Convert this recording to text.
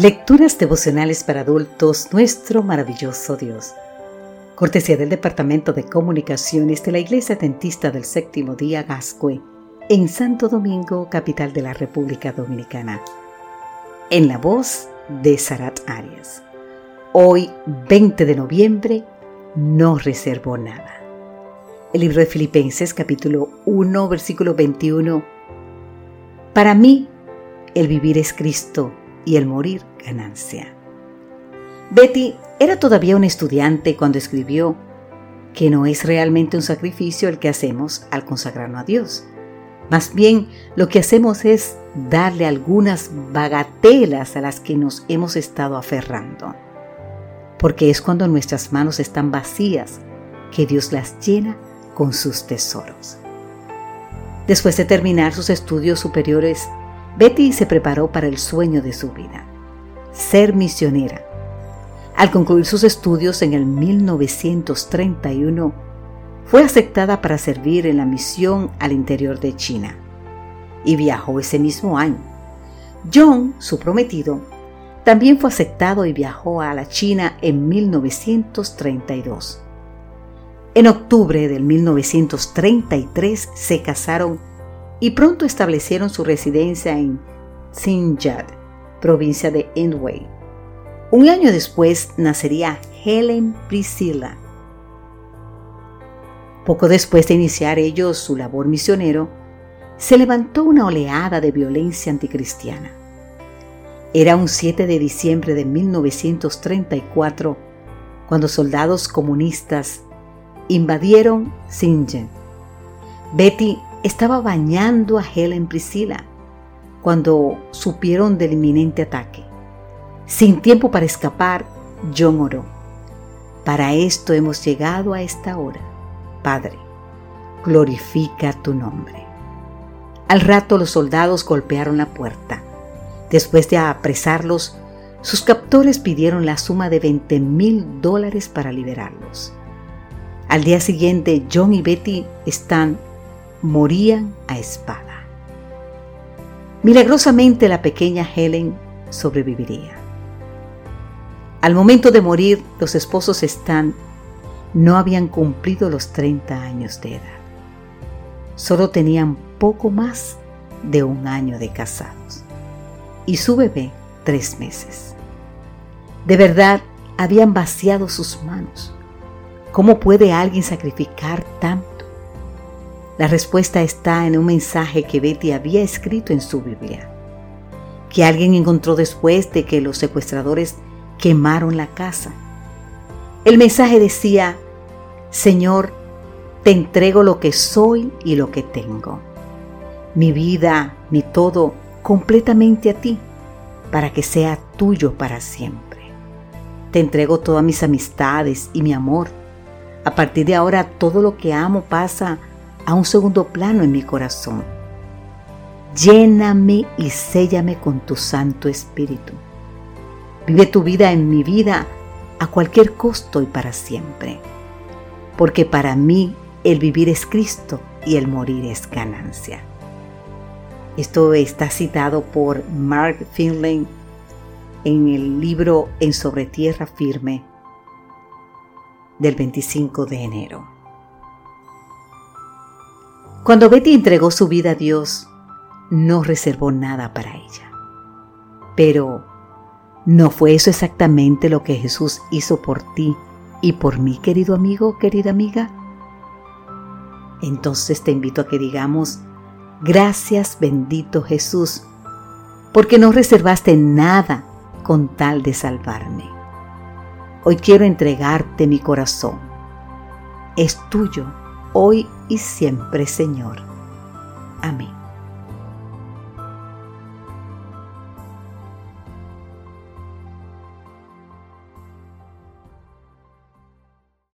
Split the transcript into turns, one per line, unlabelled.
Lecturas devocionales para adultos, nuestro maravilloso Dios. Cortesía del Departamento de Comunicaciones de la Iglesia Dentista del Séptimo Día Gascue, en Santo Domingo, capital de la República Dominicana. En la voz de Sarat Arias. Hoy, 20 de noviembre, no reservo nada. El libro de Filipenses capítulo 1, versículo 21. Para mí, el vivir es Cristo y el morir ganancia. Betty era todavía un estudiante cuando escribió que no es realmente un sacrificio el que hacemos al consagrarnos a Dios. Más bien, lo que hacemos es darle algunas bagatelas a las que nos hemos estado aferrando. Porque es cuando nuestras manos están vacías que Dios las llena con sus tesoros. Después de terminar sus estudios superiores, Betty se preparó para el sueño de su vida, ser misionera. Al concluir sus estudios en el 1931, fue aceptada para servir en la misión al interior de China y viajó ese mismo año. John, su prometido, también fue aceptado y viajó a la China en 1932. En octubre del 1933 se casaron y pronto establecieron su residencia en Xinjiang, provincia de Anhui. Un año después nacería Helen Priscilla. Poco después de iniciar ellos su labor misionero, se levantó una oleada de violencia anticristiana. Era un 7 de diciembre de 1934 cuando soldados comunistas invadieron Xinjiang. Betty estaba bañando a Helen Priscilla cuando supieron del inminente ataque. Sin tiempo para escapar, John oró. Para esto hemos llegado a esta hora. Padre, glorifica tu nombre. Al rato los soldados golpearon la puerta. Después de apresarlos, sus captores pidieron la suma de 20 mil dólares para liberarlos. Al día siguiente, John y Betty están morían a espada. Milagrosamente la pequeña Helen sobreviviría. Al momento de morir, los esposos Stan no habían cumplido los 30 años de edad. Solo tenían poco más de un año de casados. Y su bebé tres meses. De verdad, habían vaciado sus manos. ¿Cómo puede alguien sacrificar tanto? La respuesta está en un mensaje que Betty había escrito en su Biblia, que alguien encontró después de que los secuestradores quemaron la casa. El mensaje decía, Señor, te entrego lo que soy y lo que tengo, mi vida, mi todo, completamente a ti, para que sea tuyo para siempre. Te entrego todas mis amistades y mi amor. A partir de ahora todo lo que amo pasa a un segundo plano en mi corazón. Lléname y séllame con tu Santo Espíritu. Vive tu vida en mi vida a cualquier costo y para siempre. Porque para mí el vivir es Cristo y el morir es ganancia. Esto está citado por Mark Finlay en el libro En sobre tierra firme del 25 de enero. Cuando Betty entregó su vida a Dios, no reservó nada para ella. Pero, ¿no fue eso exactamente lo que Jesús hizo por ti y por mí, querido amigo, querida amiga? Entonces te invito a que digamos, gracias bendito Jesús, porque no reservaste nada con tal de salvarme. Hoy quiero entregarte mi corazón. Es tuyo hoy y siempre, Señor. Amén.